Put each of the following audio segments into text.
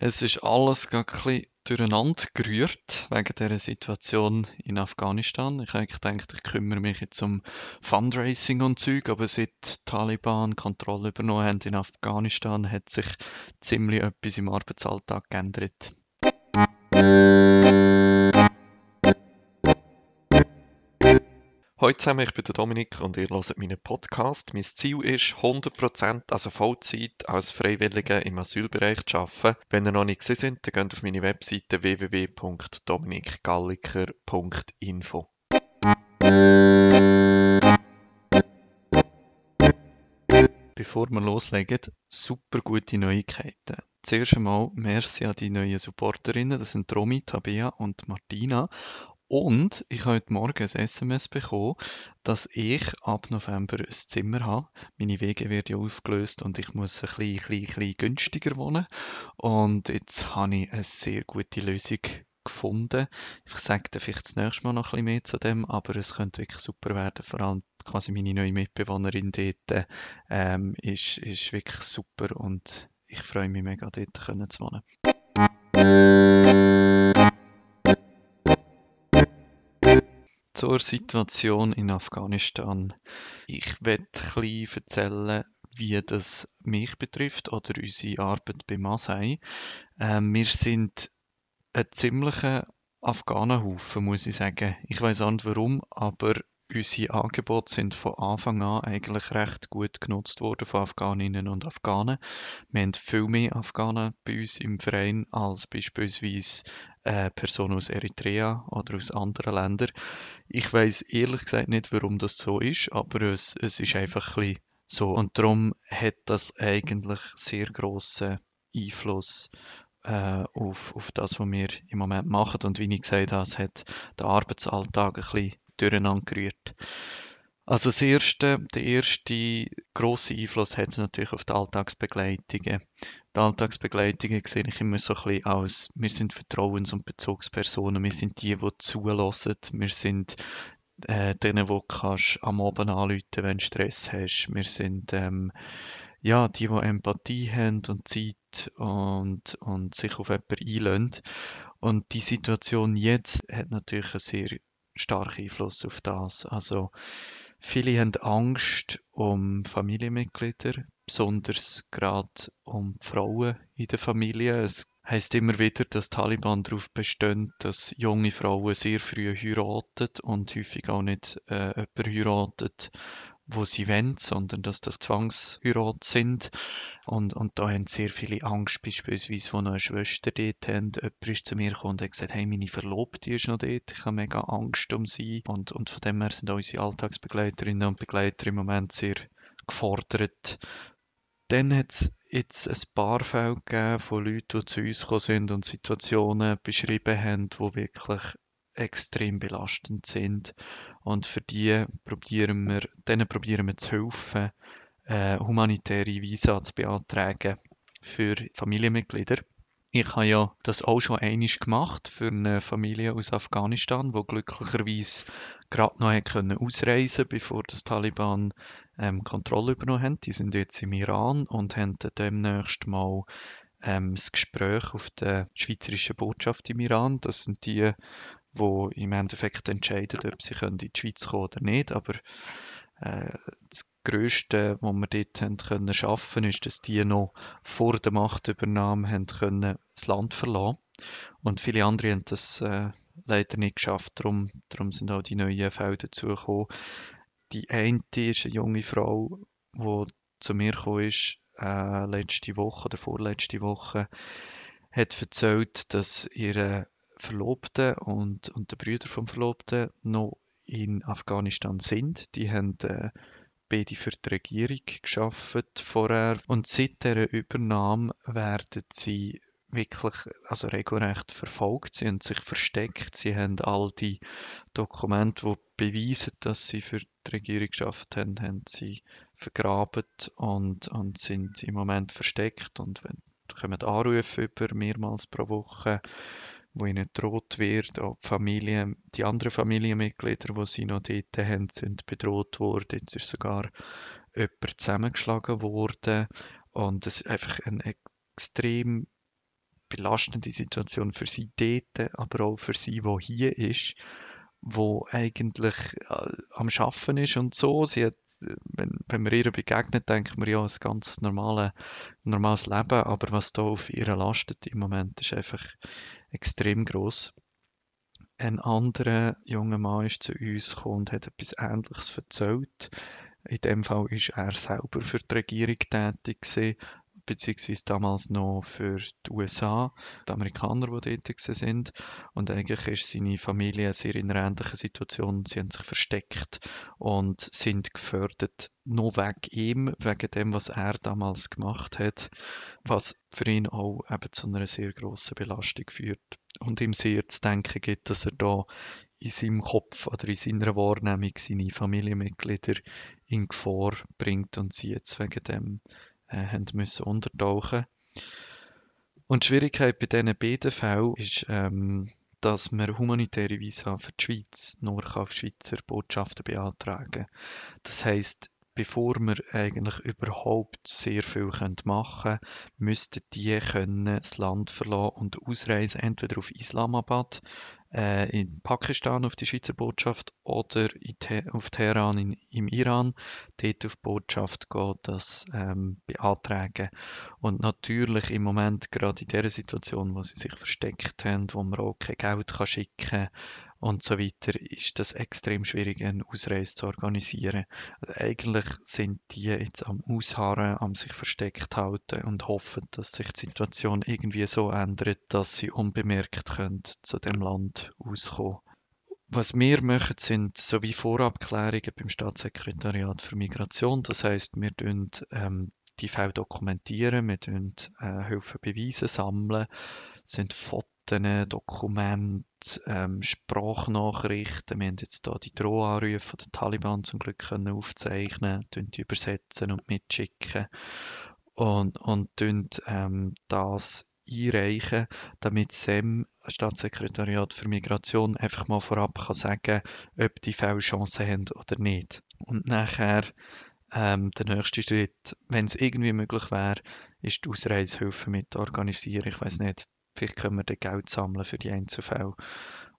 Es ist alles gerade durcheinander gerührt wegen dieser Situation in Afghanistan. Ich habe gedacht, ich kümmere mich jetzt um Fundraising und Zeug, aber seit die Taliban Kontrolle übernommen haben in Afghanistan, hat sich ziemlich etwas im Arbeitsalltag geändert. Hallo zusammen, ich bin der Dominik und ihr hört meinen Podcast. Mein Ziel ist, 100%, also Vollzeit, als Freiwilliger im Asylbereich zu arbeiten. Wenn ihr noch nicht gesehen seid, dann geht auf meine Webseite www.dominikgalliker.info. Bevor wir loslegen, super gute Neuigkeiten. Zuerst einmal merci an die neuen Supporterinnen, das sind Romy, Tabea und Martina. Und ich habe heute Morgen ein SMS bekommen, dass ich ab November ein Zimmer habe. Meine Wege werden ja aufgelöst und ich muss ein bisschen, bisschen, bisschen günstiger wohnen. Und jetzt habe ich eine sehr gute Lösung gefunden. Ich sage dann vielleicht das nächste Mal noch ein bisschen mehr zu dem, aber es könnte wirklich super werden. Vor allem quasi meine neue Mitbewohnerin dort ähm, ist, ist wirklich super und ich freue mich mega, dort zu wohnen. Zur Situation in Afghanistan. Ich werde bisschen erzählen, wie das mich betrifft oder unsere Arbeit bei Masai. Ähm, wir sind ein ziemlicher Afghanenhaufen, muss ich sagen. Ich weiß nicht warum, aber unsere Angebote sind von Anfang an eigentlich recht gut genutzt worden von Afghaninnen und Afghanen. Wir haben viel mehr Afghanen bei uns im Verein als beispielsweise äh, Personen aus Eritrea oder aus anderen Ländern. Ich weiß ehrlich gesagt nicht, warum das so ist, aber es, es ist einfach ein so. Und darum hat das eigentlich sehr grossen Einfluss äh, auf, auf das, was wir im Moment machen. Und wie ich gesagt habe, es hat den Arbeitsalltag ein bisschen durcheinander gerührt. Also das erste, der erste grosse Einfluss hat es natürlich auf die Alltagsbegleitungen. Die Alltagsbegleitungen sehe ich immer so ein bisschen als, wir sind Vertrauens- und Bezugspersonen, wir sind die, die zulassen, wir sind äh, denen, wo du am Abend anrufen wenn du Stress hast. Wir sind ähm, ja, die, die Empathie haben und Zeit und, und sich auf jemanden einlösen. Und die Situation jetzt hat natürlich einen sehr starken Einfluss auf das. Also viele haben Angst um Familienmitglieder, besonders gerade um Frauen in der Familie. Es heißt immer wieder, dass Taliban darauf bestehen, dass junge Frauen sehr früh heiraten und häufig auch nicht äh, jemanden heiraten, wo sie wollen, sondern dass das Zwangsheirat sind. Und, und da haben sehr viele Angst, beispielsweise, wo noch eine Schwester dort haben. Jemand ist zu mir gekommen und hat gesagt, hey, meine Verlobte ist noch dort, ich habe mega Angst um sie. Und, und von dem her sind unsere Alltagsbegleiterinnen und Begleiter im Moment sehr gefordert. Dann hat es jetzt ein paar Fälle gegeben von Leuten, die zu uns gekommen sind und Situationen beschrieben haben, die wirklich extrem belastend sind. Und für die probieren wir, denen probieren wir zu helfen, äh, humanitäre Visa zu beantragen für Familienmitglieder. Ich habe ja das auch schon einmal gemacht für eine Familie aus Afghanistan, wo glücklicherweise gerade noch können ausreisen bevor das Taliban ähm, Kontrolle übernommen haben. Die sind jetzt im Iran und haben demnächst mal ähm, das Gespräch auf der schweizerischen Botschaft im Iran. Das sind die, wo im Endeffekt entscheiden, ob sie in die Schweiz kommen oder nicht. Aber äh, das Größte, was wir dort haben können schaffen, ist, dass die noch vor der Machtübernahme haben können das Land verlassen. Und viele andere haben das äh, leider nicht geschafft. Darum, darum sind auch die neuen Fälle dazugekommen. Die eine ist eine junge Frau, die zu mir gekommen ist, äh, letzte Woche oder vorletzte Woche, hat erzählt, dass ihre Verlobten und, und der Brüder vom Verlobten noch in Afghanistan sind. Die haben äh, beide für die Regierung geschafft vorher und seit der Übernahme werden sie wirklich, also regelrecht verfolgt. Sie haben sich versteckt. Sie haben all die Dokumente, die beweisen, dass sie für die Regierung geschafft haben, haben sie vergraben und, und sind im Moment versteckt und kommen Anrufe über mehrmals pro Woche wo ihnen droht wird. Auch die, Familie, die anderen Familienmitglieder, die sie noch dort haben, sind bedroht worden. Jetzt ist sogar jemand zusammengeschlagen worden. Und es ist einfach eine extrem belastende Situation für sie dort, aber auch für sie, wo hier ist, wo eigentlich äh, am Schaffen ist und so. Sie hat, wenn, wenn man ihr begegnet, denkt man ja, ein ganz normale, normales Leben, aber was da auf ihr lastet im Moment, ist einfach extrem groß. Ein anderer junger Mann ist zu uns gekommen und hat etwas Ähnliches erzählt. In dem Fall ist er selber für die Regierung tätig gewesen, beziehungsweise damals noch für die USA, die Amerikaner, die dort sind. Und eigentlich ist seine Familie sehr in einer ähnlichen Situation. Sie haben sich versteckt und sind gefördert, nur wegen ihm, wegen dem, was er damals gemacht hat, was für ihn auch eben zu einer sehr grossen Belastung führt und ihm sehr zu denken gibt, dass er da in seinem Kopf oder in seiner Wahrnehmung seine Familienmitglieder in Gefahr bringt und sie jetzt wegen dem äh, haben müssen untertauchen. Und die Schwierigkeit bei diesen beiden Fällen ist, ähm, dass man humanitäre Visa für die Schweiz nur auf Schweizer Botschaften beantragen kann. Das heißt, bevor wir eigentlich überhaupt sehr viel machen können, müssten die können das Land verlassen und ausreisen, entweder auf Islamabad äh, in Pakistan auf die Schweizer Botschaft oder Te auf Teheran in, im Iran, dort auf die Botschaft gehen, das ähm, beantragen. Und natürlich im Moment, gerade in der Situation, wo sie sich versteckt haben, wo man auch kein Geld kann schicken kann, und so weiter, ist das extrem schwierig, eine Ausreise zu organisieren. Also eigentlich sind die jetzt am Ausharren, am sich versteckt halten und hoffen, dass sich die Situation irgendwie so ändert, dass sie unbemerkt können zu dem Land auskommen. Was wir machen, sind so wie Vorabklärungen beim Staatssekretariat für Migration. Das heißt, wir ähm, die Fälle dokumentieren, wir äh, Hilfe Beweise sammeln, sind Fotos Dokumente, ähm, Sprachnachrichten. Wir haben jetzt hier die Drohanrufe der Taliban zum Glück können aufzeichnen, die übersetzen und mitschicken und, und ähm, das einreichen, damit SEM, Staatssekretariat für Migration, einfach mal vorab kann sagen, ob die Fälle Chancen haben oder nicht. Und nachher ähm, der nächste Schritt, wenn es irgendwie möglich wäre, ist die Ausreisehilfe mit organisieren. Ich weiß nicht, Vielleicht können wir dann Geld sammeln für die Einzelfälle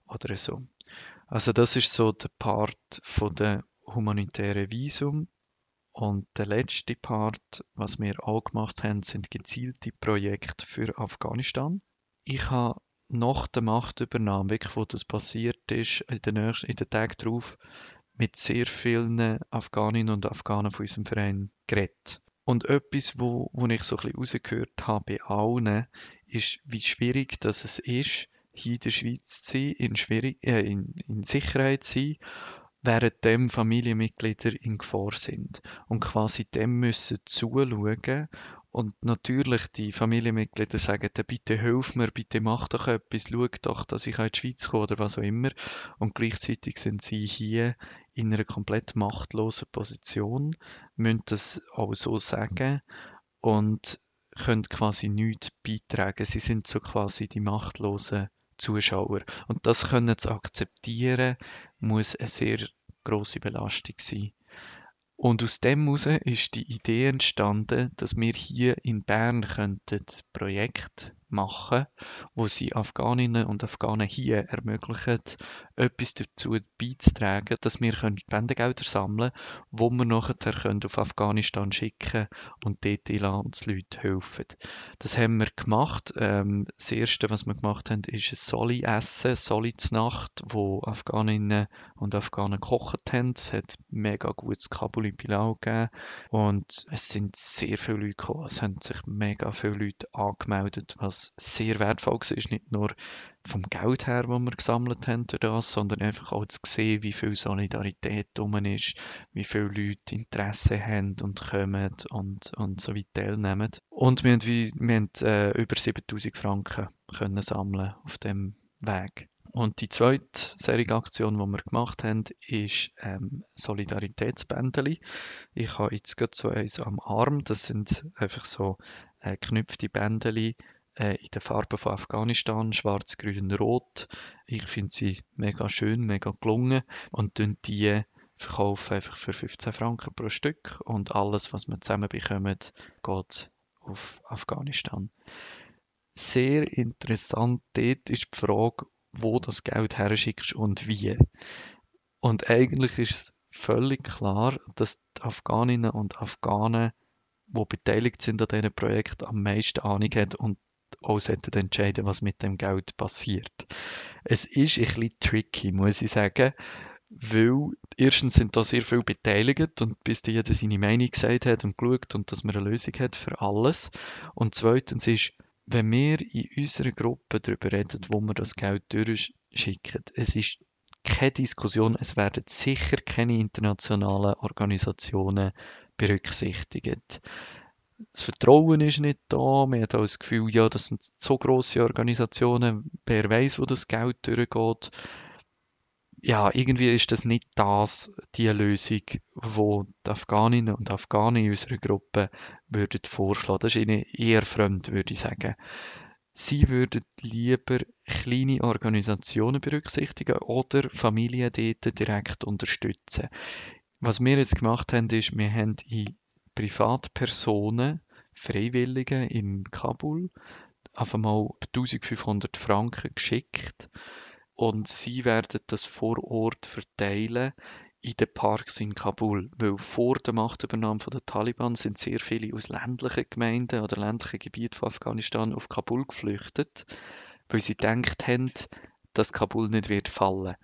oder so. Also das ist so der Part von der humanitären Visum. Und der letzte Part, was wir auch gemacht haben, sind gezielte Projekte für Afghanistan. Ich habe nach der Machtübernahme, wirklich wo das passiert ist, in den, nächsten, in den Tagen darauf, mit sehr vielen Afghaninnen und Afghanen von unserem Verein geredet. Und etwas, wo, wo ich so ein bisschen rausgehört habe bei allen, ist, wie schwierig das es ist, hier in der Schweiz zu sein, in, schwierig, äh, in, in Sicherheit zu sein, während Familienmitglieder in Gefahr sind. Und quasi dem müssen zuschauen. Und natürlich die Familienmitglieder sagen, bitte hilf mir, bitte mach doch etwas, schau doch, dass ich in die Schweiz komme oder was auch immer. Und gleichzeitig sind sie hier in einer komplett machtlosen Position, müssen das auch so sagen. Und können quasi nichts beitragen. Sie sind so quasi die machtlosen Zuschauer. Und das können zu akzeptieren, muss eine sehr große Belastung sein. Und aus dem heraus ist die Idee entstanden, dass wir hier in Bern könnten Projekt machen, wo sie Afghaninnen und Afghanen hier ermöglichen, etwas dazu beizutragen, dass wir Spendengelder sammeln können, wo wir nachher auf Afghanistan schicken und dort die Landsleute helfen. Das haben wir gemacht. Ähm, das Erste, was wir gemacht haben, ist ein Soli-Essen, Soli-Nacht, wo Afghaninnen und Afghanen gekocht haben. Es hat mega gutes Kabuli Pilau gegeben und es sind sehr viele Leute gekommen. Es haben sich mega viele Leute angemeldet, was sehr wertvoll war, nicht nur vom Geld her, das wir gesammelt haben durch das, sondern einfach auch zu sehen, wie viel Solidarität da ist, wie viele Leute Interesse haben und kommen und, und so weit teilnehmen. Und wir haben, wir haben äh, über 7000 Franken können sammeln auf dem Weg. Und die zweite Serienaktion, die wir gemacht haben, ist ähm, Solidaritätsbändeli. Ich habe jetzt gerade so eins am Arm. Das sind einfach so äh, geknüpfte Bändeli, äh, in den Farben von Afghanistan, schwarz, grün, rot. Ich finde sie mega schön, mega gelungen und die verkaufen einfach für 15 Franken pro Stück und alles, was wir zusammen bekommen, geht auf Afghanistan. sehr interessant. Dort ist die Frage, wo das Geld herschickst und wie. Und eigentlich ist es völlig klar, dass die Afghaninnen und Afghanen, die beteiligt sind an diesem Projekt, am meisten Ahnung haben und auch entscheiden, was mit dem Geld passiert. Es ist ein bisschen tricky, muss ich sagen, weil erstens sind da sehr viele beteiligt und bis jeder seine Meinung gesagt hat und geschaut und dass man eine Lösung hat für alles. Und zweitens ist, wenn wir in unserer Gruppe darüber reden, wo wir das Geld durchschicken, es ist keine Diskussion, es werden sicher keine internationalen Organisationen berücksichtigt. Das Vertrauen ist nicht da, man hat auch das Gefühl, ja, das sind so grosse Organisationen, wer weiß, wo das Geld durchgeht. Ja, irgendwie ist das nicht das, die Lösung, wo die Afghaninnen und Afghanen in unserer Gruppe würden vorschlagen. Das ist ihnen eher fremd, würde ich sagen. Sie würden lieber kleine Organisationen berücksichtigen oder Familien dort direkt unterstützen. Was wir jetzt gemacht haben, ist, wir haben in Privatpersonen, Freiwillige in Kabul, einfach mal 1500 Franken geschickt und sie werden das vor Ort verteilen in den Parks in Kabul, weil vor der Machtübernahme der Taliban sind sehr viele aus ländlichen Gemeinden oder ländlichen Gebieten von Afghanistan auf Kabul geflüchtet, weil sie gedacht haben, dass Kabul nicht wird fallen.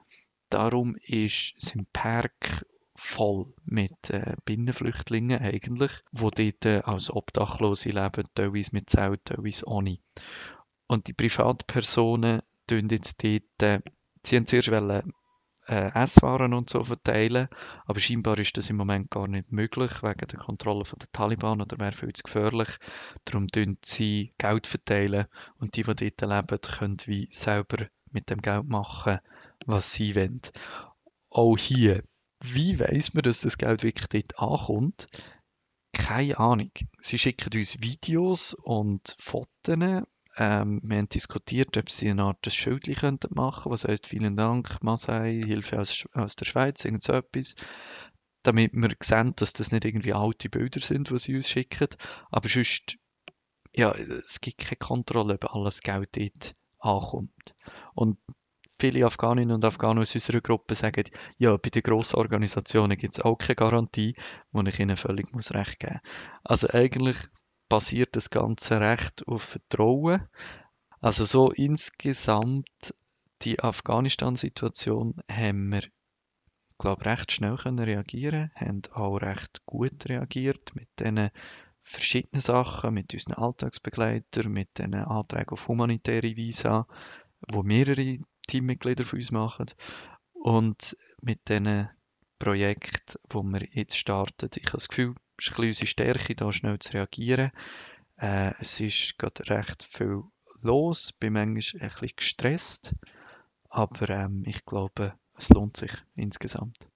Darum ist, sind Park voll mit äh, Binnenflüchtlingen eigentlich, wo dort äh, als Obdachlose leben, teilweise mit Zelt, teilweise ohne. Und die Privatpersonen tun jetzt dort, äh, sie haben zuerst wollen, äh, Esswaren und so verteilen. Aber scheinbar ist das im Moment gar nicht möglich, wegen der Kontrolle von der Taliban oder wäre viel zu gefährlich. Darum tun sie Geld verteilen und die, die dort leben, können wie selber mit dem Geld machen, was sie wollen. Auch hier, wie weiß man, dass das Geld wirklich dort ankommt? Keine Ahnung. Sie schicken uns Videos und Fotos ähm, wir haben diskutiert, ob sie eine Art Schild machen könnten was heißt vielen Dank, Masai, Hilfe aus, aus der Schweiz, irgend so etwas, damit wir sehen, dass das nicht irgendwie alte Bilder sind, die sie uns schicken, aber sonst, ja, es gibt keine Kontrolle, ob alles Geld dort ankommt. Und viele Afghaninnen und Afghanen aus unserer Gruppe sagen, ja, bei den grossen Organisationen gibt es auch keine Garantie, wo ich ihnen völlig muss recht geben muss. Also eigentlich basiert das Ganze recht auf Vertrauen. Also so insgesamt die Afghanistan-Situation haben wir, glaube recht schnell können reagieren, haben auch recht gut reagiert mit diesen verschiedenen Sachen, mit unseren Alltagsbegleitern, mit den Anträgen auf humanitäre Visa, wo mehrere Teammitglieder für uns machen und mit diesen Projekten, wo wir jetzt starten. Ich habe das Gefühl, ist ein unsere Stärke, da schnell zu reagieren. Äh, es ist gerade recht viel los, bin manchmal ein bisschen gestresst, aber ähm, ich glaube, es lohnt sich insgesamt.